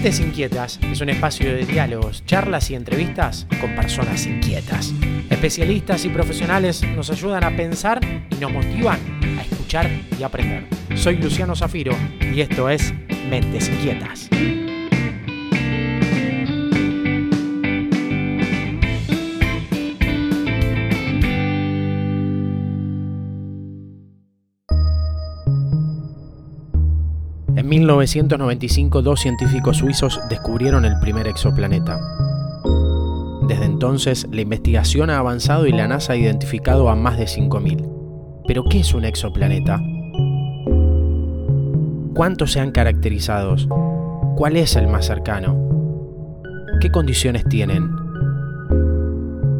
Mentes Inquietas es un espacio de diálogos, charlas y entrevistas con personas inquietas. Especialistas y profesionales nos ayudan a pensar y nos motivan a escuchar y aprender. Soy Luciano Zafiro y esto es Mentes Inquietas. 1995 dos científicos suizos descubrieron el primer exoplaneta. Desde entonces la investigación ha avanzado y la NASA ha identificado a más de 5.000. Pero ¿qué es un exoplaneta? ¿Cuántos se han caracterizado? ¿Cuál es el más cercano? ¿Qué condiciones tienen?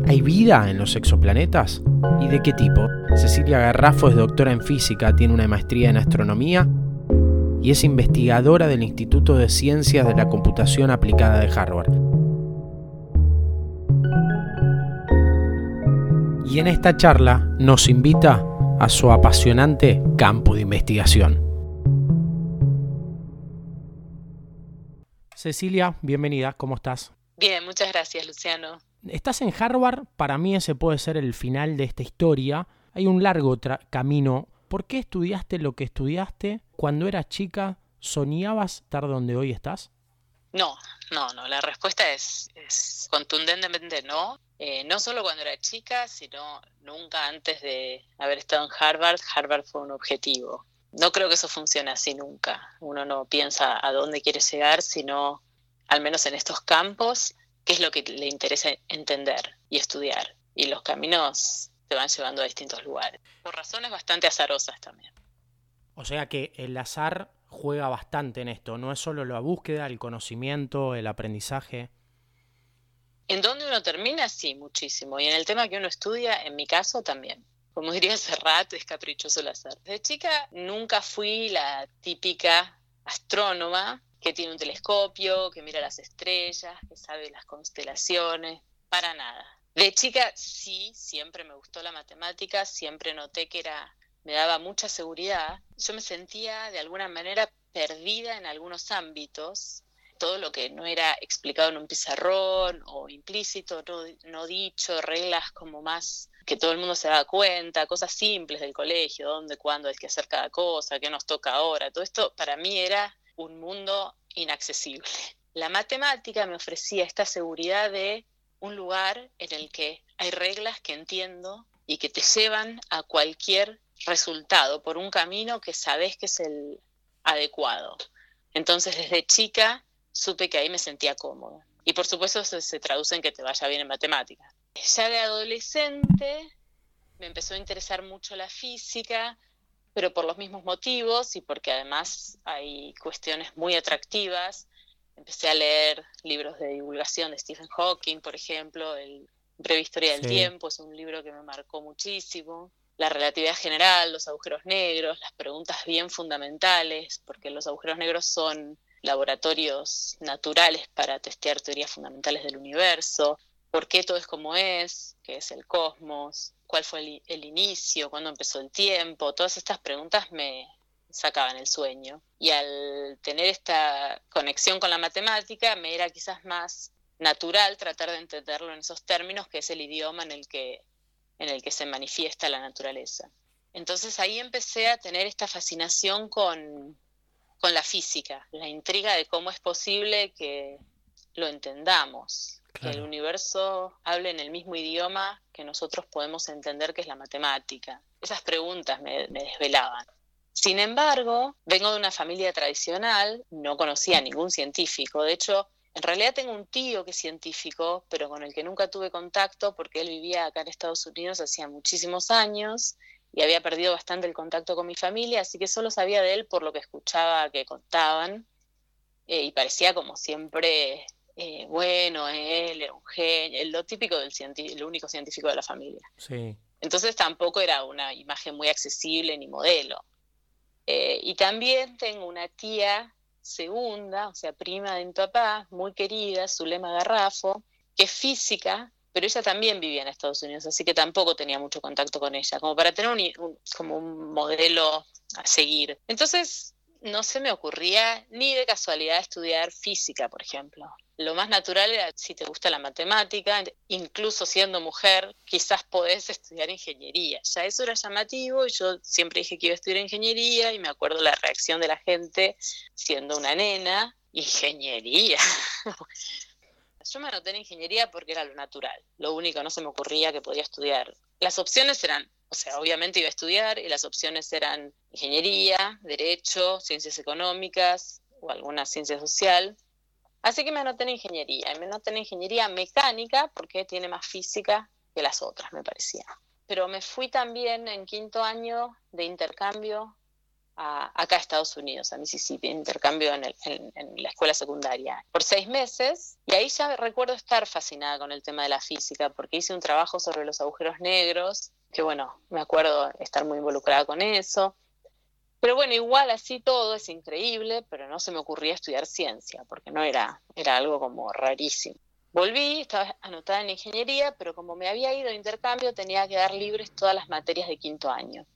¿Hay vida en los exoplanetas? ¿Y de qué tipo? Cecilia Garrafo es doctora en física, tiene una maestría en astronomía y es investigadora del Instituto de Ciencias de la Computación Aplicada de Harvard. Y en esta charla nos invita a su apasionante campo de investigación. Cecilia, bienvenida, ¿cómo estás? Bien, muchas gracias, Luciano. Estás en Harvard, para mí ese puede ser el final de esta historia. Hay un largo camino ¿Por qué estudiaste lo que estudiaste? Cuando eras chica, ¿soñabas estar donde hoy estás? No, no, no. La respuesta es, contundentemente no. Eh, no solo cuando era chica, sino nunca antes de haber estado en Harvard. Harvard fue un objetivo. No creo que eso funcione así nunca. Uno no piensa a dónde quiere llegar, sino, al menos en estos campos, qué es lo que le interesa entender y estudiar. Y los caminos te van llevando a distintos lugares, por razones bastante azarosas también. O sea que el azar juega bastante en esto, no es solo la búsqueda, el conocimiento, el aprendizaje. En donde uno termina, sí, muchísimo. Y en el tema que uno estudia, en mi caso también. Como diría Serrat, es caprichoso el azar. De chica nunca fui la típica astrónoma que tiene un telescopio, que mira las estrellas, que sabe las constelaciones, para nada. De chica sí, siempre me gustó la matemática, siempre noté que era me daba mucha seguridad. Yo me sentía de alguna manera perdida en algunos ámbitos. Todo lo que no era explicado en un pizarrón o implícito, no, no dicho, reglas como más que todo el mundo se da cuenta, cosas simples del colegio, dónde, cuándo hay que hacer cada cosa, qué nos toca ahora. Todo esto para mí era un mundo inaccesible. La matemática me ofrecía esta seguridad de un lugar en el que hay reglas que entiendo y que te llevan a cualquier resultado por un camino que sabes que es el adecuado. Entonces desde chica supe que ahí me sentía cómoda. Y por supuesto se, se traduce en que te vaya bien en matemáticas. Ya de adolescente me empezó a interesar mucho la física, pero por los mismos motivos y porque además hay cuestiones muy atractivas empecé a leer libros de divulgación de Stephen Hawking, por ejemplo, el Breve Historia del Tiempo, es un libro que me marcó muchísimo. La relatividad general, los agujeros negros, las preguntas bien fundamentales, porque los agujeros negros son laboratorios naturales para testear teorías fundamentales del universo, por qué todo es como es, qué es el cosmos, cuál fue el, el inicio, cuándo empezó el tiempo, todas estas preguntas me, sacaban el sueño. Y al tener esta conexión con la matemática, me era quizás más natural tratar de entenderlo en esos términos, que es el idioma en el que, en el que se manifiesta la naturaleza. Entonces ahí empecé a tener esta fascinación con, con la física, la intriga de cómo es posible que lo entendamos, que el universo hable en el mismo idioma que nosotros podemos entender que es la matemática. Esas preguntas me desvelaban. Sin embargo, vengo de una familia tradicional, no conocía a ningún científico, de hecho, en realidad tengo un tío que es científico, pero con el que nunca tuve contacto porque él vivía acá en Estados Unidos hacía muchísimos años y había perdido bastante el contacto con mi familia, así que solo sabía de él por lo que escuchaba que contaban eh, y parecía como siempre eh, bueno, él era un genio, lo típico del el único científico de la familia. Sí. Entonces tampoco era una imagen muy accesible ni modelo. Eh, y también tengo una tía segunda, o sea, prima de mi papá, muy querida, Zulema Garrafo, que es física, pero ella también vivía en Estados Unidos, así que tampoco tenía mucho contacto con ella, como para tener un, como un modelo a seguir. Entonces, no se me ocurría ni de casualidad estudiar física, por ejemplo. Lo más natural era si te gusta la matemática, incluso siendo mujer, quizás podés estudiar ingeniería. Ya eso era llamativo y yo siempre dije que iba a estudiar ingeniería y me acuerdo la reacción de la gente siendo una nena, ingeniería. yo me anoté en ingeniería porque era lo natural, lo único, no se me ocurría que podía estudiar. Las opciones eran o sea, obviamente iba a estudiar y las opciones eran ingeniería, derecho, ciencias económicas o alguna ciencia social. Así que me anoté en ingeniería. Y me anoté en ingeniería mecánica porque tiene más física que las otras, me parecía. Pero me fui también en quinto año de intercambio a, acá a Estados Unidos, a Mississippi, intercambio en, la escuela secundaria, por seis meses. Y ahí ya recuerdo estar fascinada con el tema de la física, porque hice un trabajo sobre los agujeros negros que bueno, me acuerdo estar muy involucrada con eso. Pero bueno, igual así todo es increíble, pero no se me ocurría estudiar ciencia, porque no era, era algo como rarísimo. Volví, estaba anotada en ingeniería, pero como me había ido de intercambio, tenía que dar libres todas las materias de quinto año.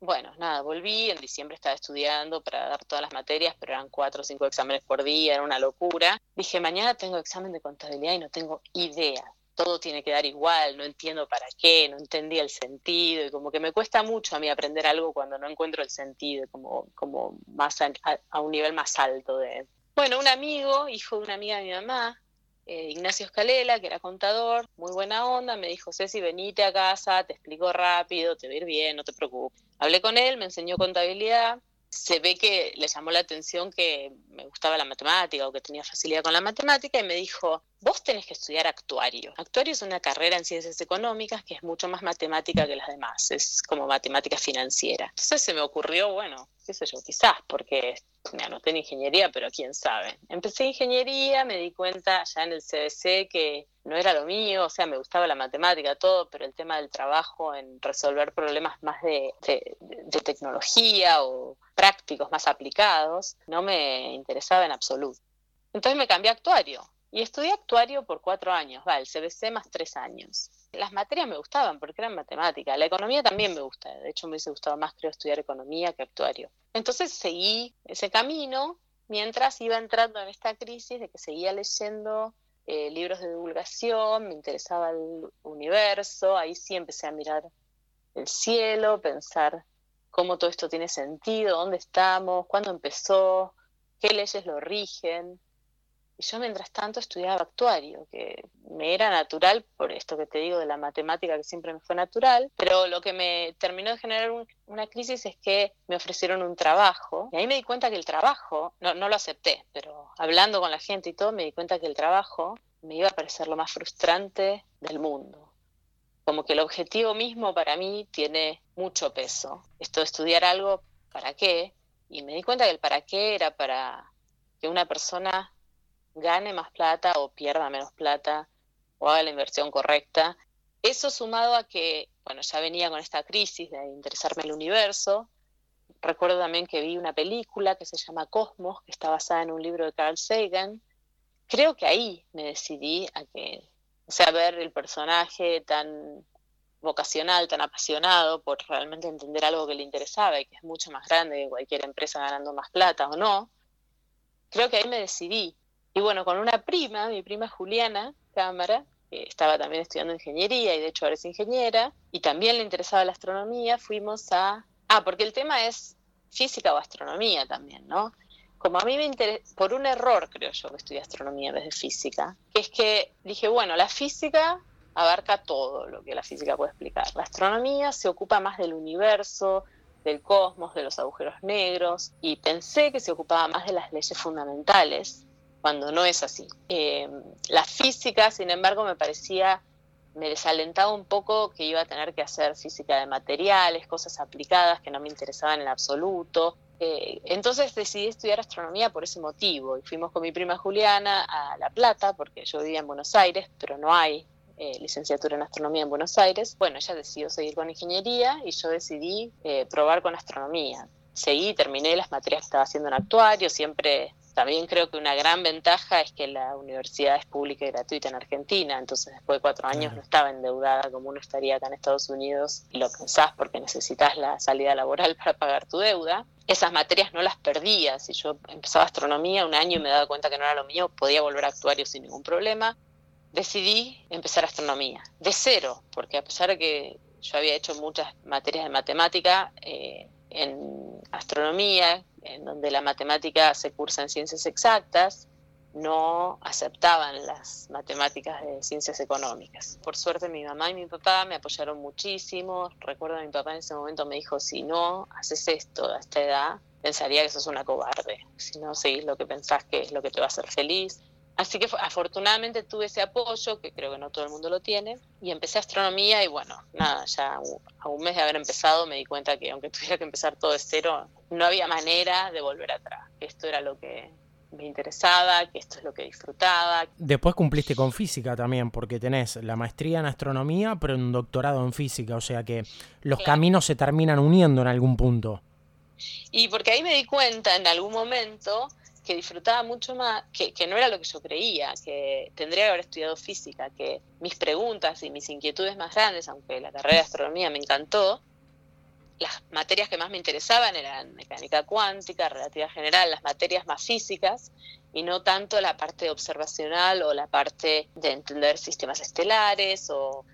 Bueno, nada, volví, en diciembre estaba estudiando para dar todas las materias, pero eran cuatro o cinco exámenes por día, era una locura. Dije, mañana tengo examen de contabilidad y no tengo idea todo tiene que dar igual, no entiendo para qué, no entendía el sentido, y como que me cuesta mucho a mí aprender algo cuando no encuentro el sentido, como, como más a, un nivel más alto de... Bueno, un amigo, hijo de una amiga de mi mamá, eh, Ignacio Escalela, que era contador, muy buena onda, me dijo, Ceci, venite a casa, te explico rápido, te va a ir bien, no te preocupes. Hablé con él, me enseñó contabilidad, se ve que le llamó la atención que me gustaba la matemática o que tenía facilidad con la matemática y me dijo, vos tenés que estudiar actuario. Actuario es una carrera en ciencias económicas que es mucho más matemática que las demás, es como matemática financiera. Entonces se me ocurrió, bueno, qué sé yo, quizás porque me anoté en ingeniería, pero quién sabe. Empecé ingeniería, me di cuenta ya en el CBC que no era lo mío, o sea, me gustaba la matemática, todo, pero el tema del trabajo en resolver problemas más de, de tecnología o prácticos, más aplicados, no me interesaba en absoluto. Entonces me cambié a actuario y estudié actuario por cuatro años, va, el CBC más tres años. Las materias me gustaban porque eran matemáticas. La economía también me gusta. De hecho, me hubiese gustado más, creo, estudiar economía que actuario. Entonces seguí ese camino mientras iba entrando en esta crisis de que seguía leyendo eh, libros de divulgación, me interesaba el universo. Ahí sí empecé a mirar el cielo, pensar cómo todo esto tiene sentido, dónde estamos, cuándo empezó, qué leyes lo rigen. Y yo mientras tanto estudiaba actuario, que me era natural por esto que te digo de la matemática que siempre me fue natural, pero lo que me terminó de generar una crisis es que me ofrecieron un trabajo y ahí me di cuenta que el trabajo, no, no lo acepté, pero hablando con la gente y todo me di cuenta que el trabajo me iba a parecer lo más frustrante del mundo. Como que el objetivo mismo para mí tiene mucho peso. Esto de estudiar algo, ¿para qué? Y me di cuenta que el para qué era para que una persona gane más plata o pierda menos plata o haga la inversión correcta. Eso sumado a que, bueno, ya venía con esta crisis de interesarme el universo. Recuerdo también que vi una película que se llama Cosmos, que está basada en un libro de Carl Sagan. Creo que ahí me decidí a que, o sea, ver el personaje tan vocacional, tan apasionado por realmente entender algo que le interesaba y que es mucho más grande que cualquier empresa ganando más plata o no, creo que ahí me decidí y bueno, con una prima, mi prima Juliana Cámara, que estaba también estudiando ingeniería y de hecho ahora es ingeniera, y también le interesaba la astronomía, fuimos a... Ah, porque el tema es física o astronomía también, ¿no? Como a mí me interesa, por un error creo yo que estudié astronomía en vez de física, que es que dije, bueno, la física abarca todo lo que la física puede explicar. La astronomía se ocupa más del universo, del cosmos, de los agujeros negros, y pensé que se ocupaba más de las leyes fundamentales cuando no es así. Eh, la física, sin embargo, me parecía, me desalentaba un poco que iba a tener que hacer física de materiales, cosas aplicadas que no me interesaban en absoluto. Eh, entonces decidí estudiar astronomía por ese motivo y fuimos con mi prima Juliana a La Plata, porque yo vivía en Buenos Aires, pero no hay eh, licenciatura en astronomía en Buenos Aires. Bueno, ella decidió seguir con ingeniería y yo decidí probar con astronomía. Seguí, terminé las materias que estaba haciendo en actuario, siempre también creo que una gran ventaja es que la universidad es pública y gratuita en Argentina, entonces después de cuatro años no estaba endeudada como uno estaría acá en Estados Unidos y lo pensás porque necesitas la salida laboral para pagar tu deuda. esas materias no las perdía. Si yo empezaba astronomía un año y me daba cuenta que no era lo mío, podía volver a actuario sin ningún problema. Decidí empezar astronomía, de cero, porque a pesar de que yo había hecho muchas materias de matemática, eh, en astronomía, en donde la matemática se cursa en ciencias exactas, no aceptaban las matemáticas de ciencias económicas. Por suerte mi mamá y mi papá me apoyaron muchísimo. Recuerdo a mi papá en ese momento me dijo, si no haces esto a esta edad, pensaría que sos una cobarde. Si no seguís lo que pensás que es lo que te va a hacer feliz. Así que afortunadamente tuve ese apoyo, que creo que no todo el mundo lo tiene, y empecé astronomía y bueno, nada, ya a un mes de haber empezado me di cuenta que aunque tuviera que empezar todo de cero, no había manera de volver atrás. Esto era lo que me interesaba, que esto es lo que disfrutaba. Después cumpliste con física también, porque tenés la maestría en astronomía, pero un doctorado en física, o sea que los caminos se terminan uniendo en algún punto. Y porque ahí me di cuenta en algún momento que disfrutaba mucho más, que, no era lo que yo creía, que tendría que haber estudiado física, que mis preguntas y mis inquietudes más grandes, aunque la carrera de astronomía me encantó, las materias que más me interesaban eran mecánica cuántica, relatividad general, las materias más físicas, y no tanto la parte observacional o la parte de entender sistemas estelares o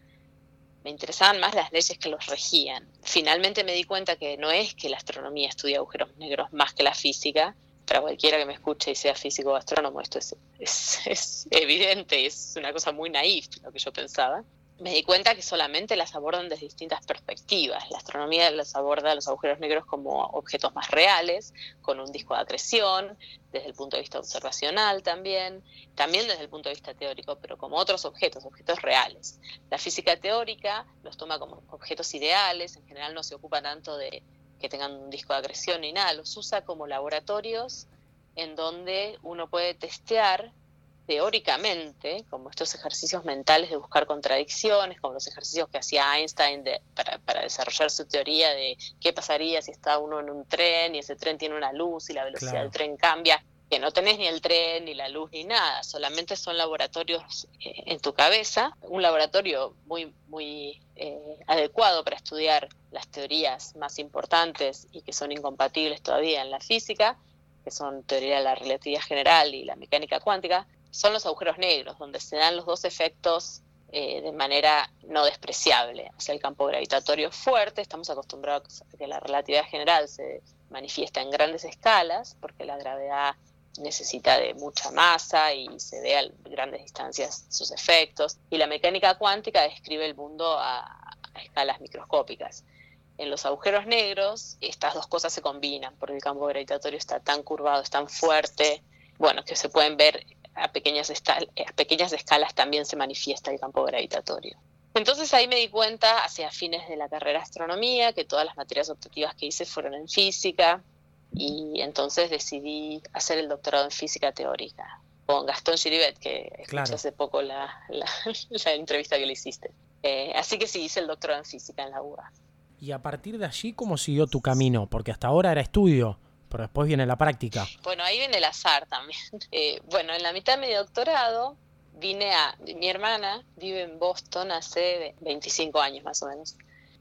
me interesaban más las leyes que los regían. Finalmente me di cuenta que no es que la astronomía estudia agujeros negros más que la física. Para cualquiera que me escuche y sea físico o astrónomo, esto es, evidente, es una cosa muy naif lo que yo pensaba me di cuenta que solamente las abordan desde distintas perspectivas. La astronomía las aborda los agujeros negros como objetos más reales, con un disco de acreción, desde el punto de vista observacional también, también desde el punto de vista teórico, pero como otros objetos, objetos reales. La física teórica los toma como objetos ideales, en general no se ocupa tanto de que tengan un disco de acreción ni nada, los usa como laboratorios en donde uno puede testear teóricamente, como estos ejercicios mentales de buscar contradicciones, como los ejercicios que hacía Einstein para, desarrollar su teoría de qué pasaría si está uno en un tren y ese tren tiene una luz y la velocidad del tren cambia, que no tenés ni el tren, ni la luz, ni nada, solamente son laboratorios eh, en tu cabeza, un laboratorio muy, muy eh, adecuado para estudiar las teorías más importantes y que son incompatibles todavía en la física, que son teoría de la relatividad general y la mecánica cuántica, son los agujeros negros, donde se dan los dos efectos eh, de manera no despreciable. O sea, el campo gravitatorio fuerte, estamos acostumbrados a que la relatividad general se manifiesta en grandes escalas, porque la gravedad necesita de mucha masa y se ve a grandes distancias sus efectos. Y la mecánica cuántica describe el mundo a, escalas microscópicas. En los agujeros negros estas dos cosas se combinan, porque el campo gravitatorio está tan curvado, es tan fuerte, bueno, que se pueden ver a pequeñas, a pequeñas escalas también se manifiesta el campo gravitatorio. Entonces ahí me di cuenta, hacia fines de la carrera de astronomía, que todas las materias optativas que hice fueron en física, y entonces decidí hacer el doctorado en física teórica con Gastón Giribet, que escuché hace poco la, la, entrevista que le hiciste. Eh, así que sí, hice el doctorado en física en la UBA. Y a partir de allí, ¿cómo siguió tu camino? Porque hasta ahora era estudio pero después viene la práctica. Bueno, ahí viene el azar también. Eh, bueno, en la mitad de mi doctorado vine a... Mi hermana vive en Boston hace 25 años más o menos.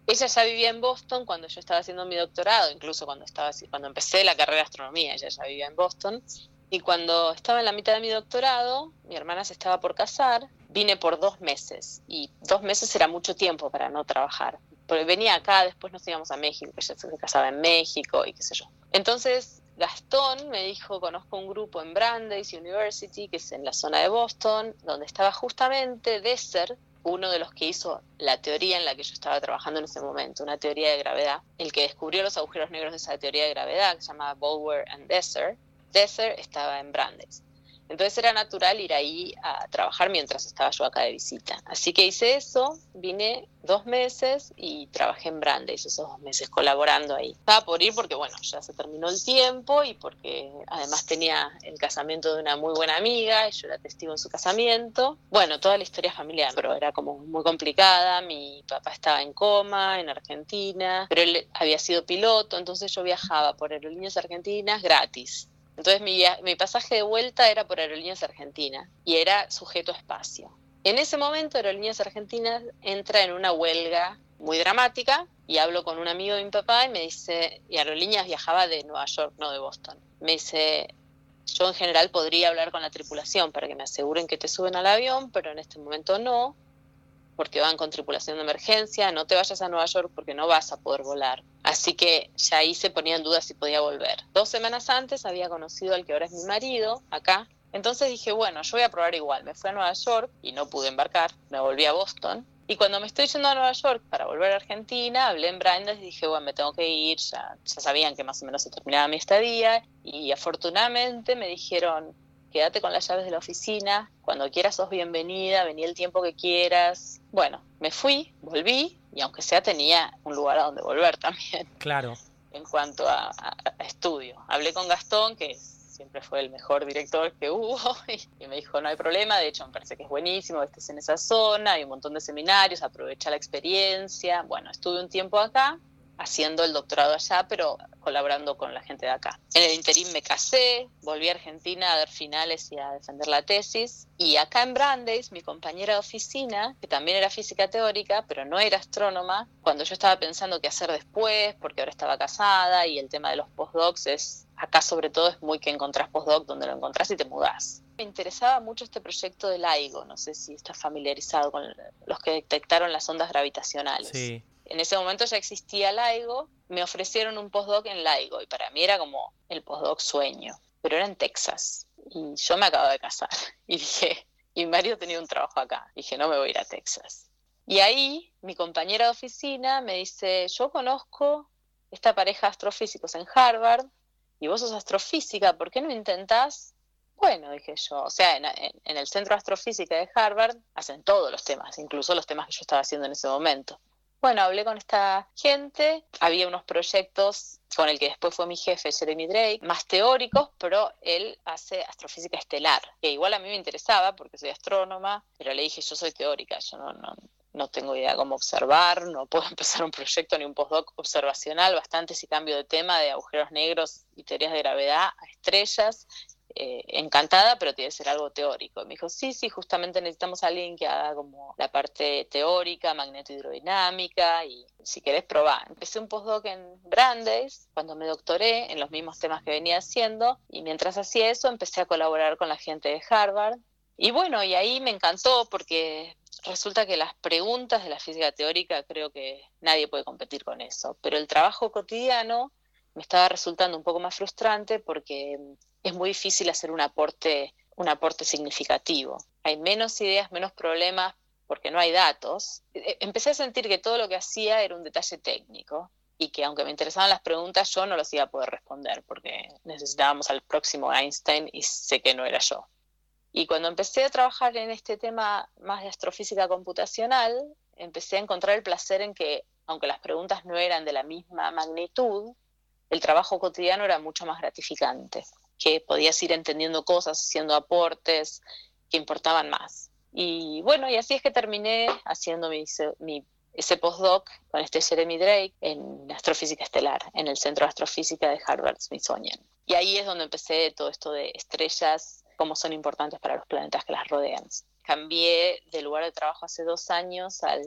Ella ya vivía en Boston cuando yo estaba haciendo mi doctorado, incluso cuando, estaba, cuando empecé la carrera de astronomía, ella ya vivía en Boston. Y cuando estaba en la mitad de mi doctorado, mi hermana se estaba por casar, vine por dos meses. Y dos meses era mucho tiempo para no trabajar. Porque venía acá, después nos íbamos a México, ella se casaba en México y qué sé yo. Entonces Gastón me dijo, conozco un grupo en Brandeis University, que es en la zona de Boston, donde estaba justamente Desser, uno de los que hizo la teoría en la que yo estaba trabajando en ese momento, una teoría de gravedad, el que descubrió los agujeros negros de esa teoría de gravedad, que se llamaba Bower and Desser. Desser estaba en Brandeis. Entonces era natural ir ahí a trabajar mientras estaba yo acá de visita. Así que hice eso, vine dos meses y trabajé en Brandeis esos dos meses colaborando ahí. Estaba por ir porque, bueno, ya se terminó el tiempo y porque además tenía el casamiento de una muy buena amiga y yo era testigo en su casamiento. Bueno, toda la historia familiar, pero era como muy complicada. Mi papá estaba en coma en Argentina, pero él había sido piloto, entonces yo viajaba por aerolíneas argentinas gratis entonces mi, mi pasaje de vuelta era por Aerolíneas Argentinas y era sujeto a espacio. En ese momento Aerolíneas Argentinas entra en una huelga muy dramática y hablo con un amigo de mi papá y me dice, Aerolíneas viajaba de Nueva York, no de Boston. Me dice, yo en general podría hablar con la tripulación para que me aseguren que te suben al avión, pero en este momento no, porque van con tripulación de emergencia, no te vayas a Nueva York porque no vas a poder volar. Así que ya ahí se ponía en duda si podía volver. Dos semanas antes había conocido al que ahora es mi marido, acá. Entonces dije, bueno, yo voy a probar igual. Me fui a Nueva York y no pude embarcar. Me volví a Boston. Y cuando me estoy yendo a Nueva York para volver a Argentina, hablé en Brandes y dije, bueno, me tengo que ir. Ya, ya sabían que más o menos se terminaba mi estadía. Y afortunadamente me dijeron, quédate con las llaves de la oficina, cuando quieras sos bienvenida, vení el tiempo que quieras. Bueno, me fui, volví y aunque sea tenía un lugar a donde volver también. Claro. En cuanto a, estudio. Hablé con Gastón, que siempre fue el mejor director que hubo, y, me dijo, no hay problema, de hecho me parece que es buenísimo que estés en esa zona, hay un montón de seminarios, aprovecha la experiencia. Bueno, estuve un tiempo acá haciendo el doctorado allá, pero colaborando con la gente de acá. En el interín me casé, volví a Argentina a dar finales y a defender la tesis. Y acá en Brandeis, mi compañera de oficina, que también era física teórica, pero no era astrónoma, cuando yo estaba pensando qué hacer después, porque ahora estaba casada y el tema de los postdocs es, acá sobre todo es muy que encontrás postdoc donde lo encontrás y te mudás. Me interesaba mucho este proyecto del LIGO, no sé si estás familiarizado con los que detectaron las ondas gravitacionales. Sí en ese momento ya existía LIGO, me ofrecieron un postdoc en LIGO y para mí era como el postdoc sueño, pero era en Texas y yo me acabo de casar y dije, y Mario tenía un trabajo acá, dije, no me voy a ir a Texas. Y ahí mi compañera de oficina me dice, yo conozco esta pareja de astrofísicos en Harvard y vos sos astrofísica, ¿por qué no intentás? Bueno, dije yo, o sea, en, en el Centro de Astrofísica de Harvard hacen todos los temas, incluso los temas que yo estaba haciendo en ese momento. Bueno, hablé con esta gente, había unos proyectos con el que después fue mi jefe, Jeremy Drake, más teóricos, pero él hace astrofísica estelar, que igual a mí me interesaba porque soy astrónoma, pero le dije, yo soy teórica, yo no, no, no tengo idea cómo observar, no puedo empezar un proyecto ni un postdoc observacional, bastante si cambio de tema de agujeros negros y teorías de gravedad a estrellas, eh, encantada, pero tiene que ser algo teórico. Me dijo, sí, sí, justamente necesitamos a alguien que haga como la parte teórica, magnetohidrodinámica, y si querés probar. Empecé un postdoc en Brandeis, cuando me doctoré en los mismos temas que venía haciendo, y mientras hacía eso empecé a colaborar con la gente de Harvard. Y bueno, y ahí me encantó porque resulta que las preguntas de la física teórica creo que nadie puede competir con eso, pero el trabajo cotidiano me estaba resultando un poco más frustrante porque es muy difícil hacer un aporte, un aporte significativo. Hay menos ideas, menos problemas porque no hay datos. E, empecé a sentir que todo lo que hacía era un detalle técnico y que aunque me interesaban las preguntas yo no los iba a poder responder porque necesitábamos al próximo Einstein y sé que no era yo. Y cuando empecé a trabajar en este tema más de astrofísica computacional, empecé a encontrar el placer en que, aunque las preguntas no eran de la misma magnitud, el trabajo cotidiano era mucho más gratificante que podías ir entendiendo cosas, haciendo aportes que importaban más. Y bueno, y así es que terminé haciendo mi, ese postdoc con este Jeremy Drake en astrofísica estelar, en el Centro de Astrofísica de Harvard Smithsonian. Y ahí es donde empecé todo esto de estrellas, cómo son importantes para los planetas que las rodean. Cambié de lugar de trabajo hace dos años al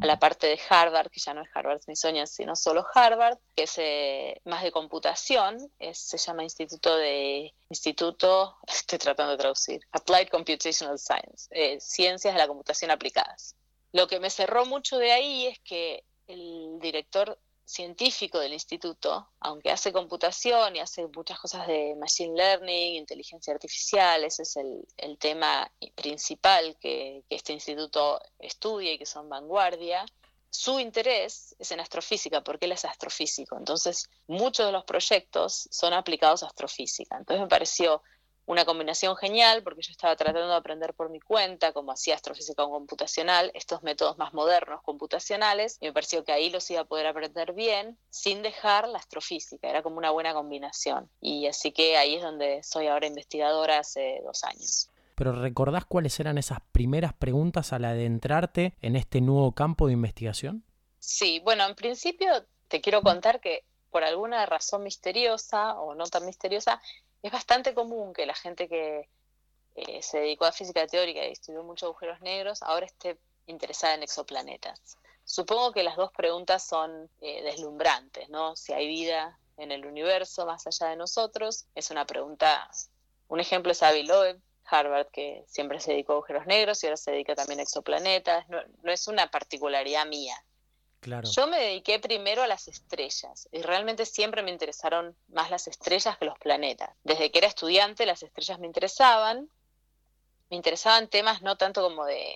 a la parte de Harvard, que ya no es Harvard Smithsonian, sino solo Harvard, que es eh, más de computación, se llama Instituto de Instituto, estoy tratando de traducir, Applied Computational Science, eh, Ciencias de la Computación Aplicadas. Lo que me cerró mucho de ahí es que el director científico del instituto, aunque hace computación y hace muchas cosas de machine learning, inteligencia artificial, ese es el, tema principal que, que, este instituto estudia y que son vanguardia, su interés es en astrofísica, porque él es astrofísico. Entonces, muchos de los proyectos son aplicados a astrofísica. Entonces, me pareció una combinación genial porque yo estaba tratando de aprender por mi cuenta, como hacía astrofísica computacional, estos métodos más modernos computacionales, y me pareció que ahí los iba a poder aprender bien sin dejar la astrofísica, era como una buena combinación. Y así que ahí es donde soy ahora investigadora hace dos años. Pero ¿recordás cuáles eran esas primeras preguntas al adentrarte en este nuevo campo de investigación? Sí, bueno, en principio te quiero contar que por alguna razón misteriosa o no tan misteriosa, es bastante común que la gente que eh, se dedicó a física teórica y estudió muchos agujeros negros ahora esté interesada en exoplanetas. Supongo que las dos preguntas son eh, deslumbrantes, ¿no? Si hay vida en el universo más allá de nosotros, es una pregunta, un ejemplo es Avi Loeb, Harvard, que siempre se dedicó a agujeros negros y ahora se dedica también a exoplanetas, no, no es una particularidad mía. Yo me dediqué primero a las estrellas y realmente siempre me interesaron más las estrellas que los planetas. Desde que era estudiante las estrellas me interesaban, me interesaban temas no tanto como de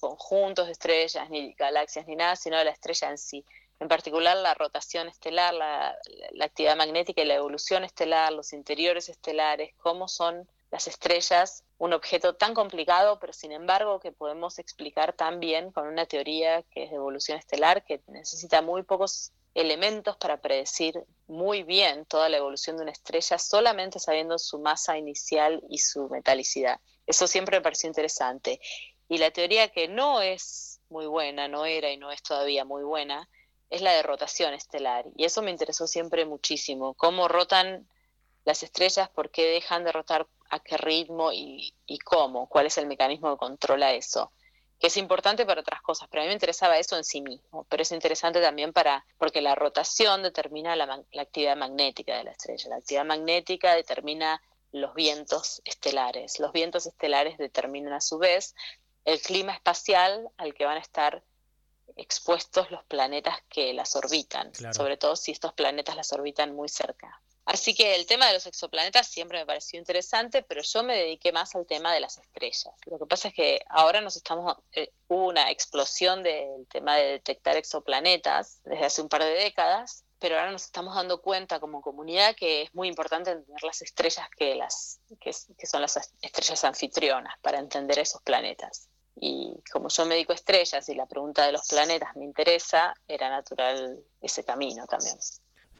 conjuntos de estrellas, ni galaxias, ni nada, sino de la estrella en sí. En particular la rotación estelar, la, actividad magnética y la evolución estelar, los interiores estelares, cómo son las estrellas, un objeto tan complicado, pero sin embargo que podemos explicar tan bien con una teoría que es de evolución estelar, que necesita muy pocos elementos para predecir muy bien toda la evolución de una estrella solamente sabiendo su masa inicial y su metalicidad. Eso siempre me pareció interesante. Y la teoría que no es muy buena, no era y no es todavía muy buena, es la de rotación estelar. Y eso me interesó siempre muchísimo. Cómo rotan las estrellas, por qué dejan de rotar, a qué ritmo y, cómo, cuál es el mecanismo que controla eso. Que es importante para otras cosas, pero a mí me interesaba eso en sí mismo. Pero es interesante también para, porque la rotación determina la, la actividad magnética de la estrella. La actividad magnética determina los vientos estelares. Los vientos estelares determinan a su vez el clima espacial al que van a estar expuestos los planetas que las orbitan, sobre todo si estos planetas las orbitan muy cerca. Así que el tema de los exoplanetas siempre me pareció interesante, pero yo me dediqué más al tema de las estrellas. Lo que pasa es que ahora nos estamos, eh, hubo una explosión del tema de detectar exoplanetas desde hace un par de décadas, pero ahora nos estamos dando cuenta como comunidad que es muy importante entender las estrellas que, las, que son las estrellas anfitrionas para entender esos planetas. Y como yo me dedico a estrellas y la pregunta de los planetas me interesa, era natural ese camino también.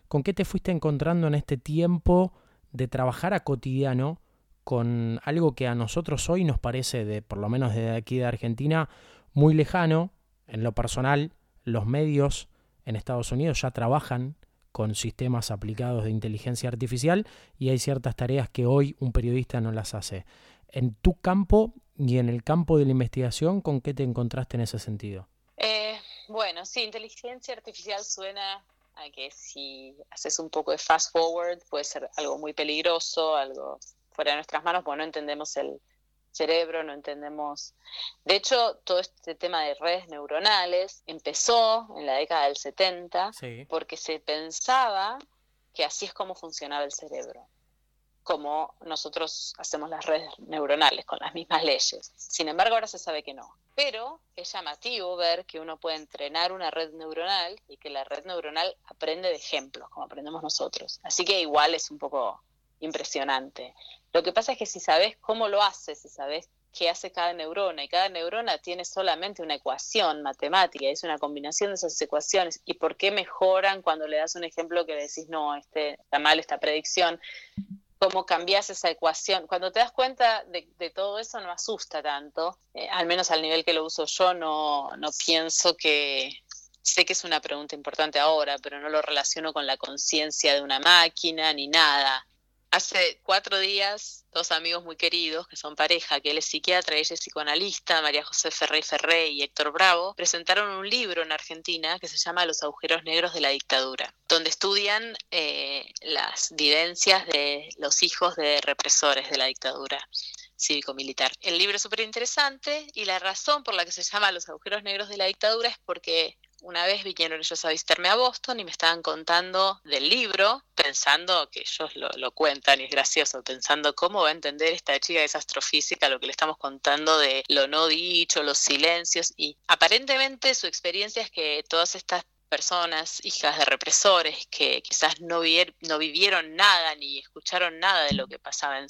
¿Con qué te fuiste encontrando en este tiempo de trabajar a cotidiano con algo que a nosotros hoy nos parece, de, por lo menos desde aquí de Argentina, muy lejano? En lo personal, los medios en Estados Unidos ya trabajan con sistemas aplicados de inteligencia artificial y hay ciertas tareas que hoy un periodista no las hace. En tu campo y en el campo de la investigación, ¿con qué te encontraste en ese sentido? Eh, bueno, sí, inteligencia artificial suena a que si haces un poco de fast forward puede ser algo muy peligroso, algo fuera de nuestras manos, porque no entendemos el cerebro, no entendemos... De hecho, todo este tema de redes neuronales empezó en la década del 70 porque se pensaba que así es como funcionaba el cerebro como nosotros hacemos las redes neuronales, con las mismas leyes. Sin embargo, ahora se sabe que no. Pero es llamativo ver que uno puede entrenar una red neuronal y que la red neuronal aprende de ejemplos, como aprendemos nosotros. Así que igual es un poco impresionante. Lo que pasa es que si sabes cómo lo hace, si sabes qué hace cada neurona, y cada neurona tiene solamente una ecuación matemática, es una combinación de esas ecuaciones, y por qué mejoran cuando le das un ejemplo que decís, no, este, está mal esta predicción, cómo cambias esa ecuación. Cuando te das cuenta de, todo eso no asusta tanto, eh, al menos al nivel que lo uso yo, no, no pienso que... Sé que es una pregunta importante ahora, pero no lo relaciono con la conciencia de una máquina ni nada. Hace cuatro días, dos amigos muy queridos, que son pareja, que él es psiquiatra ella es psicoanalista, María José Ferrey Ferré y Héctor Bravo, presentaron un libro en Argentina que se llama Los agujeros negros de la dictadura, donde estudian eh, las vivencias de los hijos de represores de la dictadura cívico-militar. El libro es súper interesante y la razón por la que se llama Los agujeros negros de la dictadura es porque una vez vinieron ellos a visitarme a Boston y me estaban contando del libro, pensando que ellos lo, cuentan y es gracioso, pensando cómo va a entender esta chica de astrofísica lo que le estamos contando de lo no dicho, los silencios y aparentemente su experiencia es que todas estas personas, hijas de represores, que quizás no, no vivieron nada ni escucharon nada de lo que pasaba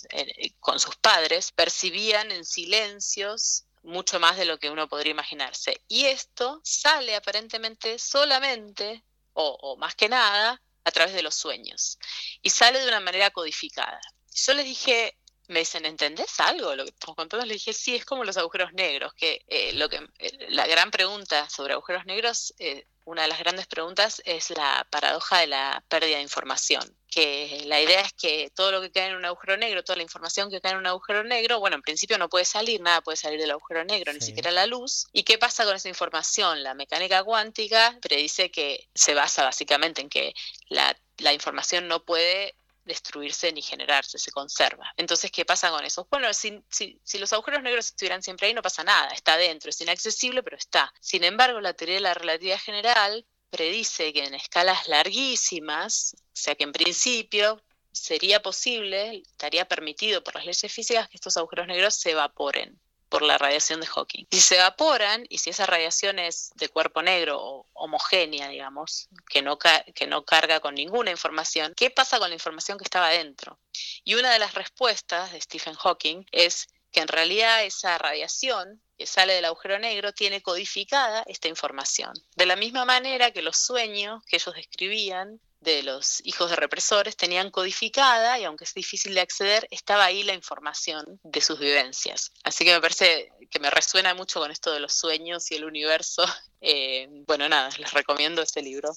con sus padres, percibían en silencios mucho más de lo que uno podría imaginarse. Y esto sale aparentemente solamente, o, más que nada, a través de los sueños. Y sale de una manera codificada. Yo les dije, me dicen, ¿entendés algo? Lo que estamos contando, le dije, sí, es como los agujeros negros, que eh, lo que eh, la gran pregunta sobre agujeros negros, eh, una de las grandes preguntas es la paradoja de la pérdida de información, que la idea es que todo lo que cae en un agujero negro, toda la información que cae en un agujero negro, bueno, en principio no puede salir, nada puede salir del agujero negro, ni siquiera la luz. ¿Y qué pasa con esa información? La mecánica cuántica predice que se basa básicamente en que la, la información no puede destruirse ni generarse, se conserva. Entonces, ¿qué pasa con eso? Bueno, si, si, los agujeros negros estuvieran siempre ahí, no pasa nada, está dentro, es inaccesible, pero está. Sin embargo, la teoría de la relatividad general predice que en escalas larguísimas, o sea que en principio sería posible, estaría permitido por las leyes físicas que estos agujeros negros se evaporen por la radiación de Hawking. Si se evaporan y si esa radiación es de cuerpo negro o homogénea, digamos, que no, que no carga con ninguna información, ¿qué pasa con la información que estaba dentro? Y una de las respuestas de Stephen Hawking es que en realidad esa radiación que sale del agujero negro tiene codificada esta información. De la misma manera que los sueños que ellos describían de los hijos de represores tenían codificada, y aunque es difícil de acceder, estaba ahí la información de sus vivencias. Así que me parece que me resuena mucho con esto de los sueños y el universo. Eh, bueno, nada, les recomiendo este libro.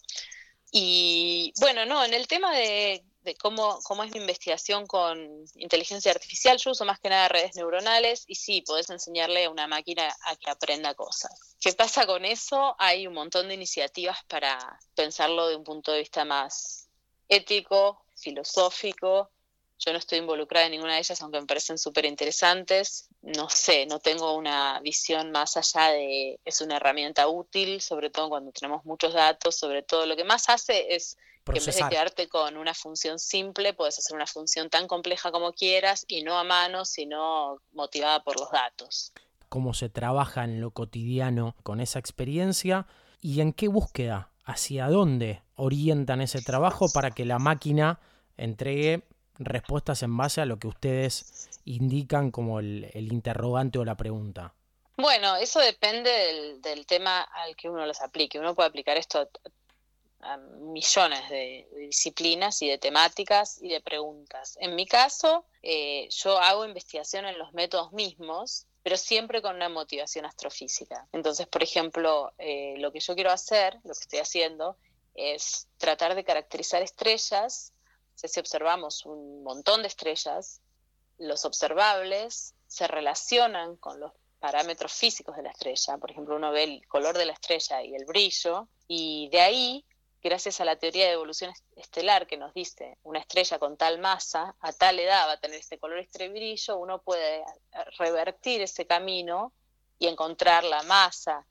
Y bueno, no, en el tema de, cómo, cómo, es mi investigación con inteligencia artificial, yo uso más que nada redes neuronales y sí, podés enseñarle a una máquina a que aprenda cosas. ¿Qué pasa con eso? Hay un montón de iniciativas para pensarlo de un punto de vista más ético, filosófico, yo no estoy involucrada en ninguna de ellas, aunque me parecen súper interesantes. No sé, no tengo una visión más allá de es una herramienta útil, sobre todo cuando tenemos muchos datos, sobre todo lo que más hace es que en vez de quedarte con una función simple, puedes hacer una función tan compleja como quieras y no a mano, sino motivada por los datos. ¿Cómo se trabaja en lo cotidiano con esa experiencia y en qué búsqueda, hacia dónde orientan ese trabajo para que la máquina entregue respuestas en base a lo que ustedes indican como el, interrogante o la pregunta? Bueno, eso depende del, tema al que uno los aplique. Uno puede aplicar esto a, millones de, disciplinas y de temáticas y de preguntas. En mi caso, eh, yo hago investigación en los métodos mismos, pero siempre con una motivación astrofísica. Entonces, por ejemplo, eh, lo que yo quiero hacer, lo que estoy haciendo, es tratar de caracterizar estrellas si observamos un montón de estrellas, los observables se relacionan con los parámetros físicos de la estrella. Por ejemplo, uno ve el color de la estrella y el brillo, y de ahí, gracias a la teoría de evolución estelar que nos dice una estrella con tal masa, a tal edad va a tener este color, este brillo, uno puede revertir ese camino y encontrar la masa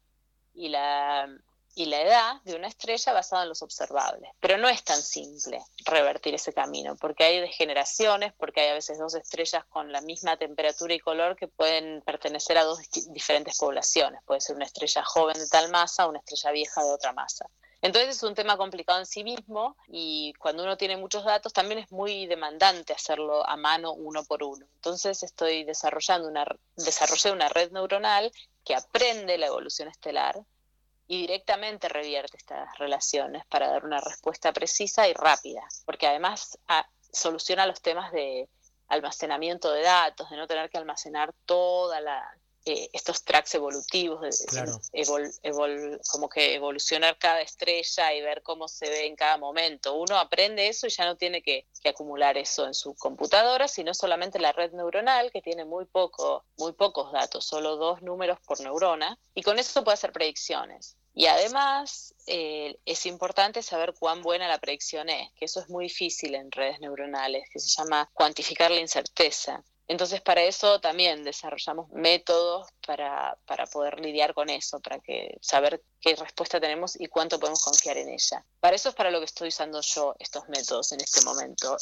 y la y la edad de una estrella basada en los observables. Pero no es tan simple revertir ese camino, porque hay degeneraciones, porque hay a veces dos estrellas con la misma temperatura y color que pueden pertenecer a dos diferentes poblaciones. Puede ser una estrella joven de tal masa una estrella vieja de otra masa. Entonces es un tema complicado en sí mismo y cuando uno tiene muchos datos también es muy demandante hacerlo a mano uno por uno. Entonces estoy desarrollando una, desarrollé una red neuronal que aprende la evolución estelar y directamente revierte estas relaciones para dar una respuesta precisa y rápida, porque además ah, soluciona los temas de almacenamiento de datos, de no tener que almacenar toda la eh, estos tracks evolutivos, como que evolucionar cada estrella y ver cómo se ve en cada momento. Uno aprende eso y ya no tiene que, que, acumular eso en su computadora, sino solamente la red neuronal, que tiene muy, poco, muy pocos datos, solo dos números por neurona, y con eso puede hacer predicciones. Y además eh, es importante saber cuán buena la predicción es, que eso es muy difícil en redes neuronales, que se llama cuantificar la incerteza. Entonces para eso también desarrollamos métodos para, para, poder lidiar con eso, para que saber qué respuesta tenemos y cuánto podemos confiar en ella. Para eso es para lo que estoy usando yo estos métodos en este momento.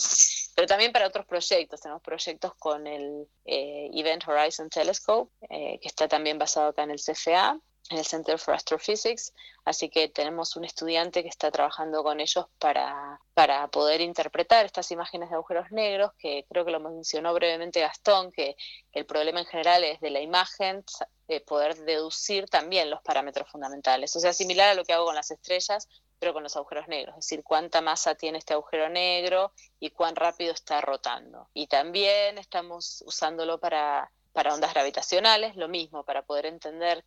Pero también para otros proyectos. Tenemos proyectos con el eh, Event Horizon Telescope, eh, que está también basado acá en el CFA, en el Center for Astrophysics, así que tenemos un estudiante que está trabajando con ellos para, para poder interpretar estas imágenes de agujeros negros, que creo que lo mencionó brevemente Gastón, que el problema en general es de la imagen poder deducir también los parámetros fundamentales. O sea, similar a lo que hago con las estrellas, pero con los agujeros negros, es decir, cuánta masa tiene este agujero negro y cuán rápido está rotando. Y también estamos usándolo para, para ondas gravitacionales, lo mismo, para poder entender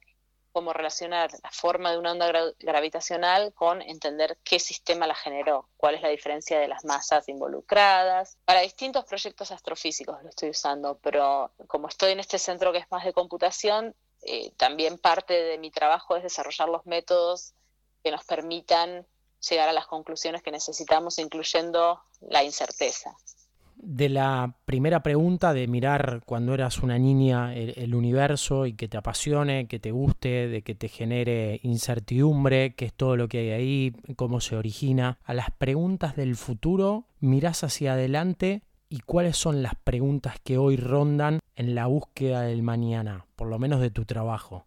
cómo relacionar la forma de una onda gravitacional con entender qué sistema la generó, cuál es la diferencia de las masas involucradas. Para distintos proyectos astrofísicos lo estoy usando, pero como estoy en este centro que es más de computación, eh, también parte de mi trabajo es desarrollar los métodos que nos permitan llegar a las conclusiones que necesitamos, incluyendo la incerteza de la primera pregunta de mirar cuando eras una niña el, universo y que te apasione, que te guste, de que te genere incertidumbre, qué es todo lo que hay ahí, cómo se origina, a las preguntas del futuro, mirás hacia adelante y cuáles son las preguntas que hoy rondan en la búsqueda del mañana, por lo menos de tu trabajo.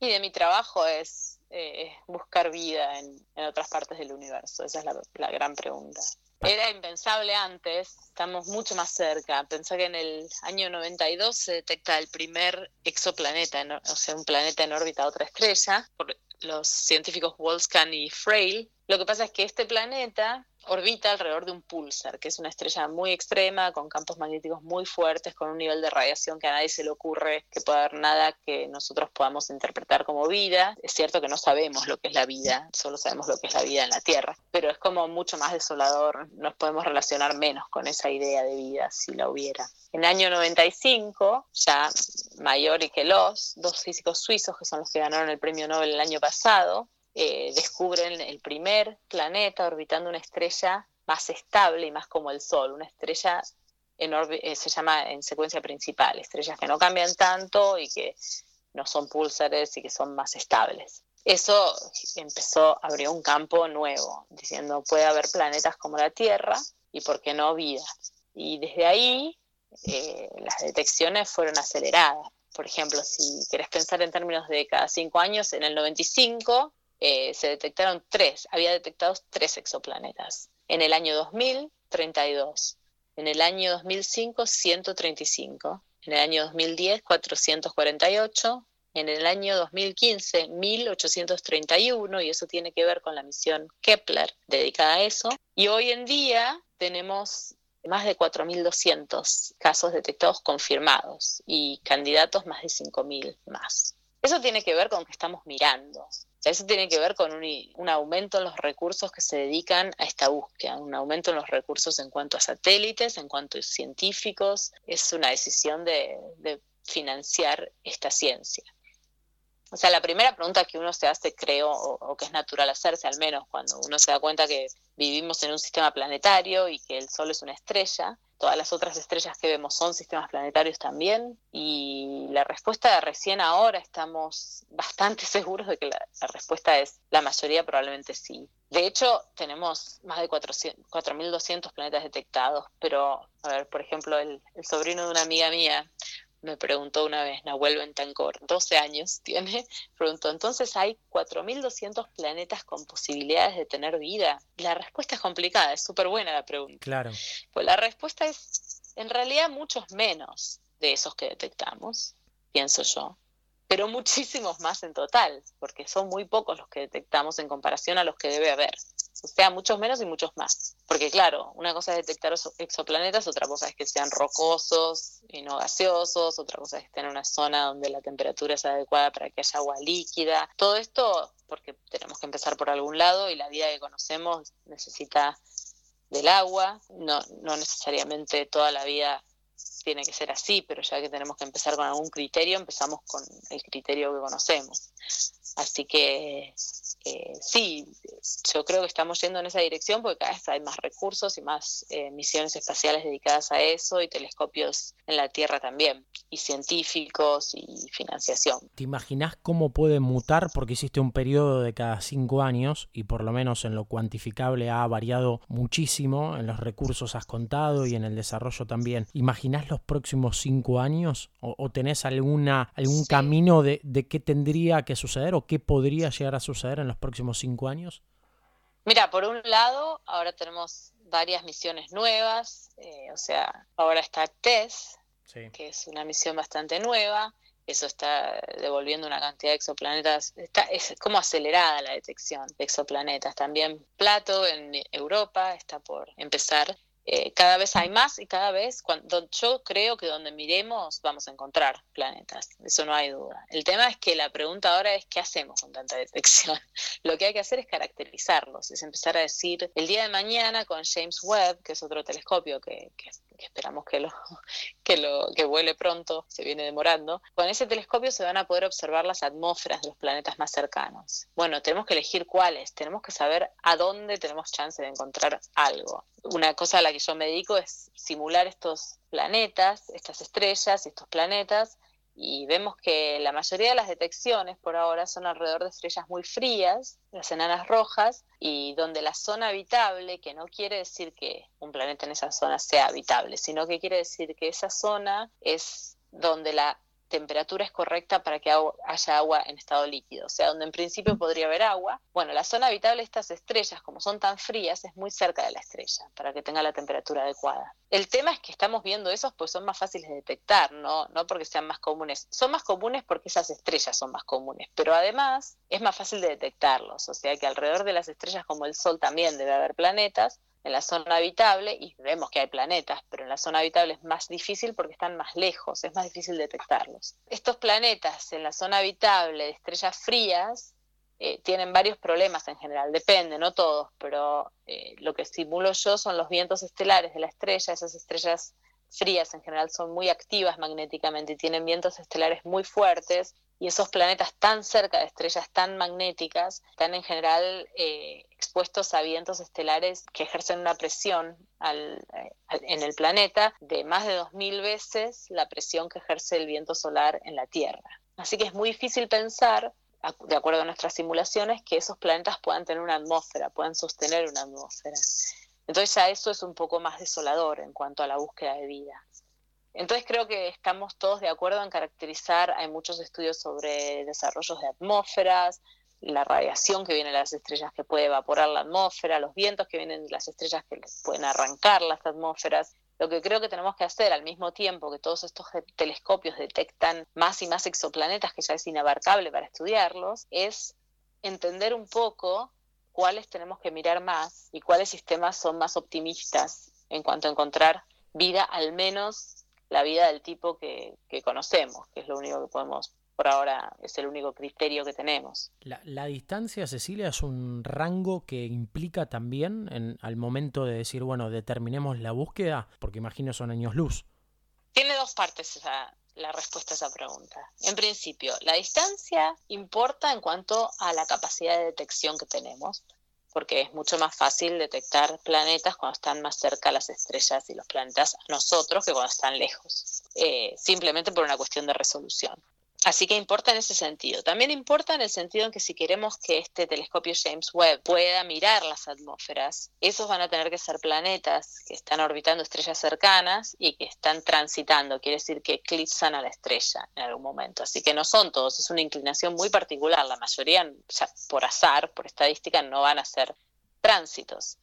Y de mi trabajo es eh, buscar vida en, otras partes del universo, esa es la gran pregunta. Era impensable antes, estamos mucho más cerca. Pensá que en el año 92 se detecta el primer exoplaneta, o sea, un planeta en órbita a otra estrella, por los científicos Wolfskan y Frail. Lo que pasa es que este planeta orbita alrededor de un pulsar, que es una estrella muy extrema, con campos magnéticos muy fuertes, con un nivel de radiación que a nadie se le ocurre que pueda haber nada que nosotros podamos interpretar como vida. Es cierto que no sabemos lo que es la vida, solo sabemos lo que es la vida en la Tierra, pero es como mucho más desolador, nos podemos relacionar menos con esa idea de vida si la hubiera. En el año 95, ya Mayor y Kelos, dos físicos suizos que son los que ganaron el premio Nobel el año pasado, eh, descubren el primer planeta orbitando una estrella más estable y más como el Sol, una estrella en eh, se llama en secuencia principal, estrellas que no cambian tanto y que no son púlsares y que son más estables. Eso empezó, abrió un campo nuevo, diciendo puede haber planetas como la Tierra y por qué no vida. Y desde ahí eh, las detecciones fueron aceleradas. Por ejemplo, si querés pensar en términos de cada cinco años, en el 95 eh, se detectaron tres, había detectados tres exoplanetas. En el año 2000, 32. En el año 2005, 135. En el año 2010, 448. En el año 2015, 1831, y eso tiene que ver con la misión Kepler dedicada a eso. Y hoy en día tenemos más de 4.200 casos detectados confirmados y candidatos más de 5.000 más. Eso tiene que ver con que estamos mirando. Eso tiene que ver con un, aumento en los recursos que se dedican a esta búsqueda, un aumento en los recursos en cuanto a satélites, en cuanto a científicos. Es una decisión de, financiar esta ciencia. O sea, la primera pregunta que uno se hace, creo, o, que es natural hacerse, al menos cuando uno se da cuenta que vivimos en un sistema planetario y que el Sol es una estrella, todas las otras estrellas que vemos son sistemas planetarios también. Y la respuesta recién ahora estamos bastante seguros de que la, respuesta es la mayoría probablemente sí. De hecho, tenemos más de 4.200 planetas detectados, pero, a ver, por ejemplo, el, el sobrino de una amiga mía me preguntó una vez, Nahuel Bentancor, 12 años tiene, preguntó, entonces hay 4.200 planetas con posibilidades de tener vida. la respuesta es complicada, es súper buena la pregunta. Claro. Pues la respuesta es, en realidad, muchos menos de esos que detectamos, pienso yo, pero muchísimos más en total, porque son muy pocos los que detectamos en comparación a los que debe haber. O sea, muchos menos y muchos más. Porque claro, una cosa es detectar exoplanetas, otra cosa es que sean rocosos y no gaseosos, otra cosa es que estén en una zona donde la temperatura es adecuada para que haya agua líquida. Todo esto porque tenemos que empezar por algún lado y la vida que conocemos necesita del agua, no, no necesariamente toda la vida tiene que ser así, pero ya que tenemos que empezar con algún criterio, empezamos con el criterio que conocemos. Así que eh, sí, yo creo que estamos yendo en esa dirección porque cada vez hay más recursos y más eh, misiones espaciales dedicadas a eso y telescopios en la Tierra también, y científicos y financiación. ¿Te imaginas cómo puede mutar? Porque hiciste un periodo de cada cinco años y por lo menos en lo cuantificable ha variado muchísimo, en los recursos has contado y en el desarrollo también. ¿Imaginás los próximos cinco años? ¿O, tenés alguna, algún camino de, de qué tendría que suceder o qué podría llegar a suceder en los próximos cinco años? Mira, por un lado, ahora tenemos varias misiones nuevas, eh, o sea, ahora está TESS, que es una misión bastante nueva, eso está devolviendo una cantidad de exoplanetas, está, es como acelerada la detección de exoplanetas. También Plato en Europa está por empezar eh, cada vez hay más y cada vez, cuando, yo creo que donde miremos vamos a encontrar planetas, eso no hay duda. El tema es que la pregunta ahora es qué hacemos con tanta detección. Lo que hay que hacer es caracterizarlos, es empezar a decir, el día de mañana con James Webb, que es otro telescopio que, que esperamos que lo, que lo que vuele pronto, se viene demorando, con ese telescopio se van a poder observar las atmósferas de los planetas más cercanos. Bueno, tenemos que elegir cuáles, tenemos que saber a dónde tenemos chance de encontrar algo. Una cosa a la que yo me dedico es simular estos planetas, estas estrellas estos planetas y vemos que la mayoría de las detecciones por ahora son alrededor de estrellas muy frías, las enanas rojas, y donde la zona habitable, que no quiere decir que un planeta en esa zona sea habitable, sino que quiere decir que esa zona es donde la temperatura es correcta para que haya agua en estado líquido, o sea, donde en principio podría haber agua. Bueno, la zona habitable de estas estrellas, como son tan frías, es muy cerca de la estrella, para que tenga la temperatura adecuada. El tema es que estamos viendo esos, pues son más fáciles de detectar, ¿no? no porque sean más comunes. Son más comunes porque esas estrellas son más comunes, pero además es más fácil de detectarlos, o sea que alrededor de las estrellas como el Sol también debe haber planetas, en la zona habitable, y vemos que hay planetas, pero en la zona habitable es más difícil porque están más lejos, es más difícil detectarlos. Estos planetas en la zona habitable de estrellas frías eh, tienen varios problemas en general, depende, no todos, pero eh, lo que estimulo yo son los vientos estelares de la estrella, esas estrellas frías en general son muy activas magnéticamente tienen vientos estelares muy fuertes y esos planetas tan cerca de estrellas tan magnéticas están en general eh, expuestos a vientos estelares que ejercen una presión al, eh, en el planeta de más de 2.000 veces la presión que ejerce el viento solar en la Tierra. Así que es muy difícil pensar, de acuerdo a nuestras simulaciones, que esos planetas puedan tener una atmósfera, puedan sostener una atmósfera. Entonces ya eso es un poco más desolador en cuanto a la búsqueda de vida. Entonces creo que estamos todos de acuerdo en caracterizar, hay muchos estudios sobre desarrollos de atmósferas, la radiación que viene de las estrellas que puede evaporar la atmósfera, los vientos que vienen de las estrellas que pueden arrancar las atmósferas. Lo que creo que tenemos que hacer al mismo tiempo que todos estos telescopios detectan más y más exoplanetas que ya es inabarcable para estudiarlos, es entender un poco cuáles tenemos que mirar más y cuáles sistemas son más optimistas en cuanto a encontrar vida al menos la vida del tipo que, conocemos, que es lo único que podemos, por ahora, es el único criterio que tenemos. La, distancia, Cecilia, es un rango que implica también en, al momento de decir, bueno, determinemos la búsqueda, porque imagino son años luz. Tiene dos partes esa, la respuesta a esa pregunta. En principio, la distancia importa en cuanto a la capacidad de detección que tenemos porque es mucho más fácil detectar planetas cuando están más cerca las estrellas y los planetas a nosotros que cuando están lejos, eh, simplemente por una cuestión de resolución. Así que importa en ese sentido. También importa en el sentido en que si queremos que este telescopio James Webb pueda mirar las atmósferas, esos van a tener que ser planetas que están orbitando estrellas cercanas y que están transitando, quiere decir que eclipsan a la estrella en algún momento. Así que no son todos, es una inclinación muy particular. La mayoría, por azar, por estadística, no van a ser tránsitos.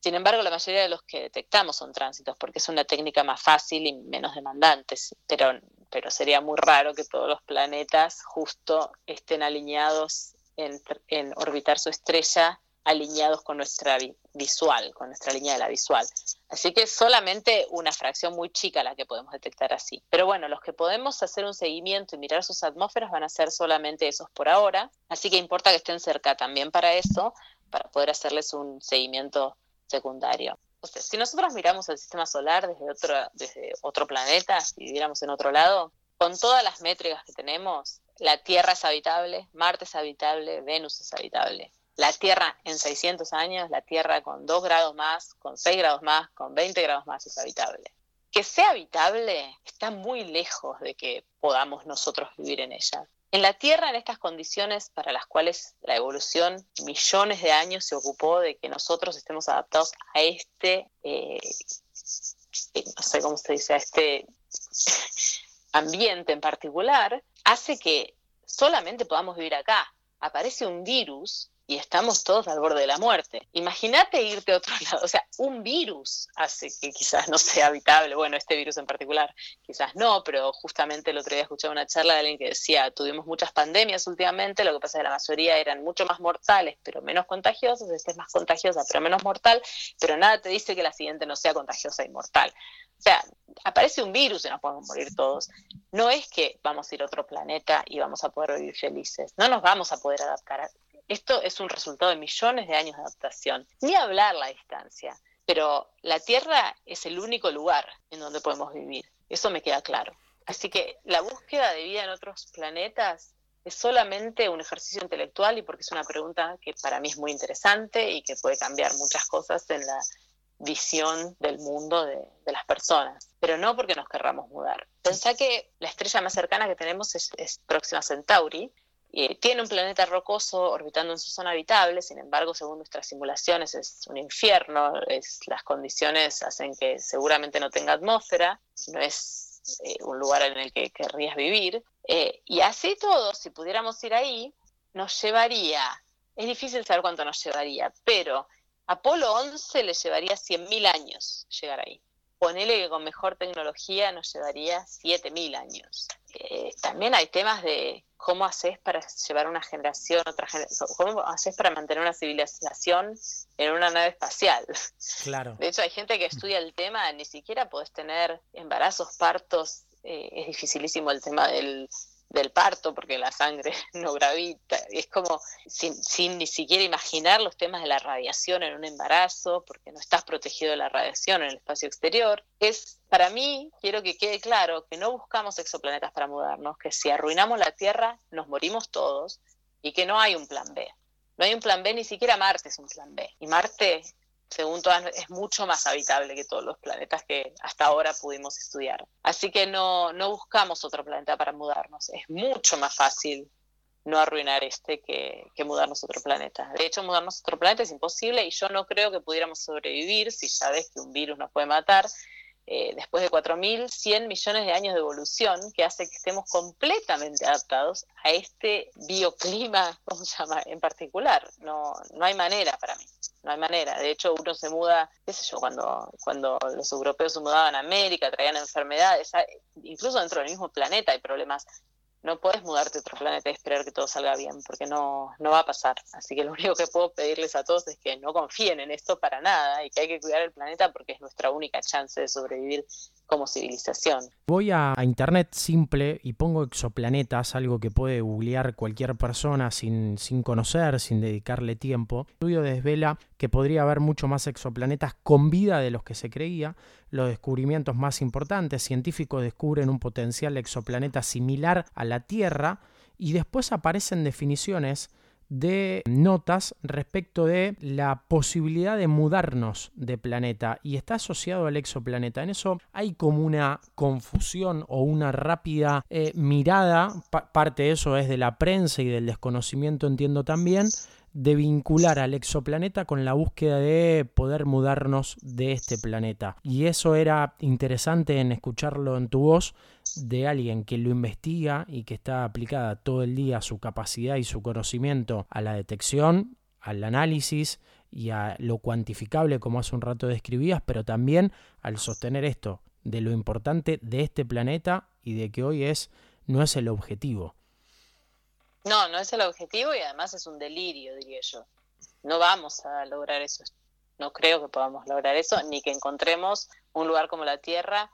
Sin embargo, la mayoría de los que detectamos son tránsitos porque es una técnica más fácil y menos demandante, pero, pero sería muy raro que todos los planetas justo estén alineados en, en orbitar su estrella, alineados con nuestra visual, con nuestra línea de la visual. Así que solamente una fracción muy chica la que podemos detectar así. Pero bueno, los que podemos hacer un seguimiento y mirar sus atmósferas van a ser solamente esos por ahora. Así que importa que estén cerca también para eso, para poder hacerles un seguimiento secundario. Si nosotros miramos el sistema solar desde otro, desde otro planeta, si viviéramos en otro lado, con todas las métricas que tenemos, la Tierra es habitable, Marte es habitable, Venus es habitable. La Tierra en 600 años, la Tierra con 2 grados más, con 6 grados más, con 20 grados más es habitable. Que sea habitable está muy lejos de que podamos nosotros vivir en ella. En la Tierra, en estas condiciones para las cuales la evolución millones de años se ocupó de que nosotros estemos adaptados a este, eh, no sé cómo se dice, a este ambiente en particular, hace que solamente podamos vivir acá. Aparece un virus y estamos todos al borde de la muerte. Imagínate irte a otro lado, o sea, un virus hace que quizás no sea habitable, bueno, este virus en particular, quizás no, pero justamente el otro día escuché una charla de alguien que decía, tuvimos muchas pandemias últimamente, lo que pasa es que la mayoría eran mucho más mortales, pero menos contagiosas, esta es más contagiosa, pero menos mortal, pero nada te dice que la siguiente no sea contagiosa y mortal. O sea, aparece un virus y nos podemos morir todos. No es que vamos a ir a otro planeta y vamos a poder vivir felices. No nos vamos a poder adaptar. Esto es un resultado de millones de años de adaptación. Ni hablar la distancia. Pero la Tierra es el único lugar en donde podemos vivir. Eso me queda claro. Así que la búsqueda de vida en otros planetas es solamente un ejercicio intelectual y porque es una pregunta que para mí es muy interesante y que puede cambiar muchas cosas en la visión del mundo de, las personas, pero no porque nos querramos mudar. Pensá que la estrella más cercana que tenemos es, Próxima Centauri, y tiene un planeta rocoso orbitando en su zona habitable, sin embargo, según nuestras simulaciones es un infierno, las condiciones hacen que seguramente no tenga atmósfera, no es eh, un lugar en el que querrías vivir. Eh, y así todo, si pudiéramos ir ahí, nos llevaría, es difícil saber cuánto nos llevaría, pero Apolo 11 le llevaría 100.000 años llegar ahí. Ponele que con mejor tecnología nos llevaría 7.000 años. Eh, también hay temas de cómo haces para llevar una generación, otra generación, cómo haces para mantener una civilización en una nave espacial. Claro. De hecho, hay gente que estudia el tema, ni siquiera podés tener embarazos, partos, eh, es dificilísimo el tema del, del parto, porque la sangre no gravita, es como sin, ni siquiera imaginar los temas de la radiación en un embarazo, porque no estás protegido de la radiación en el espacio exterior. Es, para mí, quiero que quede claro que no buscamos exoplanetas para mudarnos, que si arruinamos la Tierra, nos morimos todos, y que no hay un plan B. No hay un plan B, ni siquiera Marte es un plan B. Y Marte según todas, es mucho más habitable que todos los planetas que hasta ahora pudimos estudiar. Así que no, no buscamos otro planeta para mudarnos. Es mucho más fácil no arruinar este que, mudarnos a otro planeta. De hecho, mudarnos a otro planeta es imposible y yo no creo que pudiéramos sobrevivir si sabes que un virus nos puede matar eh, después de 4.100 millones de años de evolución, que hace que estemos completamente adaptados a este bioclima, ¿cómo se llama?, en particular. No, no hay manera para mí, no hay manera. De hecho, uno se muda, qué sé yo, cuando, cuando los europeos se mudaban a América, traían enfermedades, incluso dentro del mismo planeta hay problemas no puedes mudarte a otro planeta y esperar que todo salga bien, porque no, no va a pasar. Así que lo único que puedo pedirles a todos es que no confíen en esto para nada y que hay que cuidar el planeta porque es nuestra única chance de sobrevivir como civilización. Voy a, internet simple y pongo exoplanetas, algo que puede googlear cualquier persona sin, sin conocer, sin dedicarle tiempo. El estudio desvela que podría haber mucho más exoplanetas con vida de los que se creía. Los descubrimientos más importantes, científicos descubren un potencial exoplaneta similar a la Tierra y después aparecen definiciones de notas respecto de la posibilidad de mudarnos de planeta y está asociado al exoplaneta. En eso hay como una confusión o una rápida eh, mirada, parte de eso es de la prensa y del desconocimiento entiendo también, de vincular al exoplaneta con la búsqueda de poder mudarnos de este planeta. Y eso era interesante en escucharlo en tu voz de alguien que lo investiga y que está aplicada todo el día su capacidad y su conocimiento a la detección, al análisis y a lo cuantificable como hace un rato describías, pero también al sostener esto de lo importante de este planeta y de que hoy es no es el objetivo, no, no es el objetivo y además es un delirio, diría yo. No vamos a lograr eso. No creo que podamos lograr eso, ni que encontremos un lugar como la Tierra,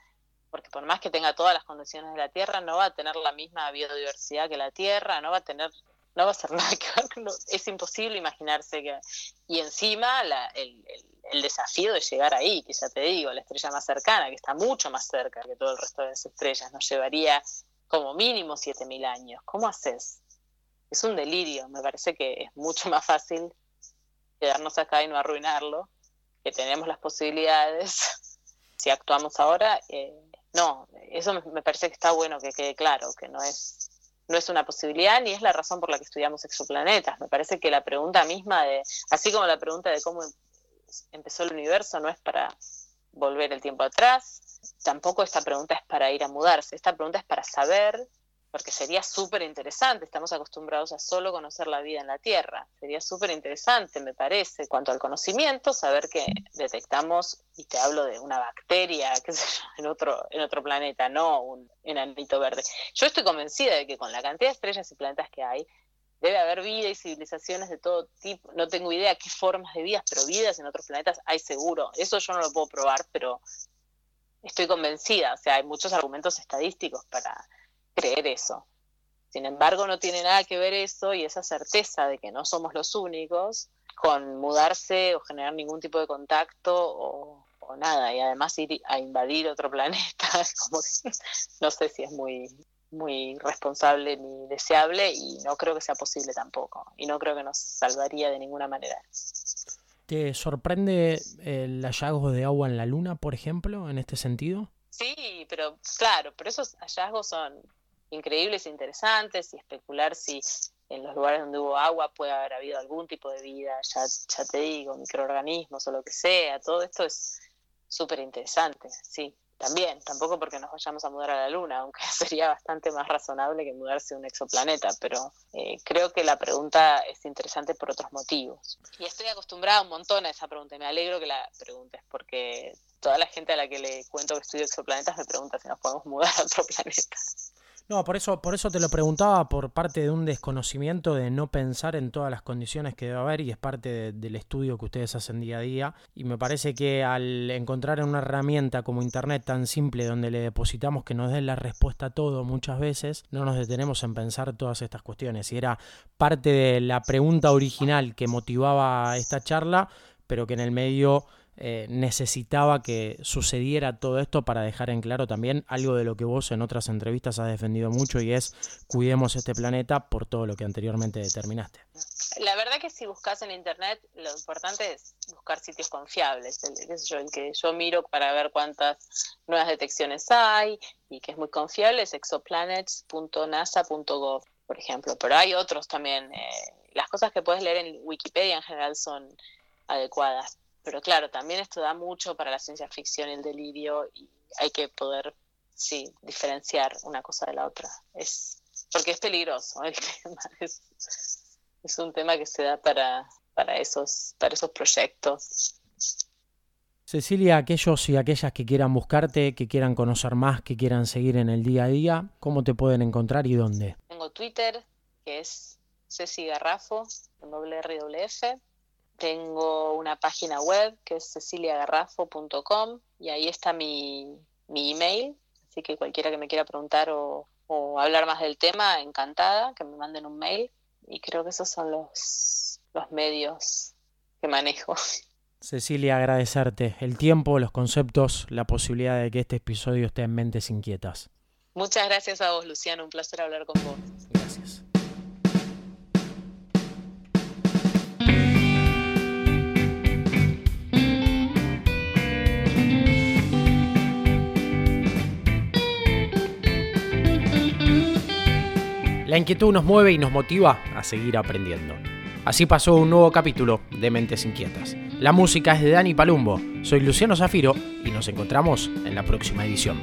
porque por más que tenga todas las condiciones de la Tierra, no va a tener la misma biodiversidad que la Tierra, no va a tener, no va a ser nada que ver, es imposible imaginarse que... Y encima la, el, el, desafío de llegar ahí, que ya te digo, la estrella más cercana, que está mucho más cerca que todo el resto de las estrellas, nos llevaría como mínimo 7.000 años. ¿Cómo haces? Es un delirio. Me parece que es mucho más fácil quedarnos acá y no arruinarlo, que tenemos las posibilidades. si actuamos ahora, eh, no, eso me, parece que está bueno que quede claro, que no es, no es una posibilidad ni es la razón por la que estudiamos exoplanetas. Me parece que la pregunta misma de, así como la pregunta de cómo empezó el universo no es para volver el tiempo atrás, tampoco esta pregunta es para ir a mudarse, esta pregunta es para saber porque sería súper interesante, estamos acostumbrados a solo conocer la vida en la Tierra, sería súper interesante, me parece, cuanto al conocimiento, saber que detectamos, y te hablo de una bacteria, qué sé yo, en otro, en otro planeta, no un enanito verde. Yo estoy convencida de que con la cantidad de estrellas y planetas que hay, debe haber vida y civilizaciones de todo tipo, no tengo idea qué formas de vidas, pero vidas en otros planetas hay seguro, eso yo no lo puedo probar, pero estoy convencida, o sea, hay muchos argumentos estadísticos para creer eso. Sin embargo, no tiene nada que ver eso y esa certeza de que no somos los únicos con mudarse o generar ningún tipo de contacto o, nada. Y además ir a invadir otro planeta, como que no sé si es muy, muy responsable ni deseable y no creo que sea posible tampoco. Y no creo que nos salvaría de ninguna manera. ¿Te sorprende el hallazgo de agua en la Luna, por ejemplo, en este sentido? Sí, pero claro, pero esos hallazgos son increíbles e interesantes y especular si en los lugares donde hubo agua puede haber habido algún tipo de vida, ya, ya te digo, microorganismos o lo que sea, todo esto es súper interesante, sí. También, tampoco porque nos vayamos a mudar a la Luna, aunque sería bastante más razonable que mudarse a un exoplaneta, pero eh, creo que la pregunta es interesante por otros motivos. Y estoy acostumbrada un montón a esa pregunta y me alegro que la preguntes, porque toda la gente a la que le cuento que estudio exoplanetas me pregunta si nos podemos mudar a otro planeta. No, por eso, por eso te lo preguntaba, por parte de un desconocimiento de no pensar en todas las condiciones que debe haber y es parte del estudio que ustedes hacen día a día. Y me parece que al encontrar en una herramienta como Internet tan simple donde le depositamos que nos dé la respuesta a todo muchas veces, no nos detenemos en pensar todas estas cuestiones. Y era parte de la pregunta original que motivaba esta charla, pero que en el medio eh, necesitaba que sucediera todo esto para dejar en claro también algo de lo que vos en otras entrevistas has defendido mucho y es cuidemos este planeta por todo lo que anteriormente determinaste. La verdad que si buscas en internet, lo importante es buscar sitios confiables. El, yo, el que yo miro para ver cuántas nuevas detecciones hay y que es muy confiable es exoplanets.nasa.gov, por ejemplo. Pero hay otros también. Eh, las cosas que puedes leer en Wikipedia en general son adecuadas pero claro, también esto da mucho para la ciencia ficción y el delirio y hay que poder, sí, diferenciar una cosa de la otra. Es porque es peligroso el tema, es, es un tema que se da para, para, esos, para esos proyectos. Cecilia, aquellos y aquellas que quieran buscarte, que quieran conocer más, que quieran seguir en el día a día, ¿cómo te pueden encontrar y dónde? Tengo Twitter, que es Ceci Garrafo, WRWF, tengo una página web que es ceciliagarrafo.com y ahí está mi, mi, email, así que cualquiera que me quiera preguntar o, o, hablar más del tema, encantada, que me manden un mail y creo que esos son los, los medios que manejo. Cecilia, agradecerte el tiempo, los conceptos, la posibilidad de que este episodio esté en mentes inquietas. Muchas gracias a vos, Luciano, un placer hablar con vos. La inquietud nos mueve y nos motiva a seguir aprendiendo. Así pasó un nuevo capítulo de Mentes Inquietas. La música es de Dani Palumbo, soy Luciano Zafiro y nos encontramos en la próxima edición.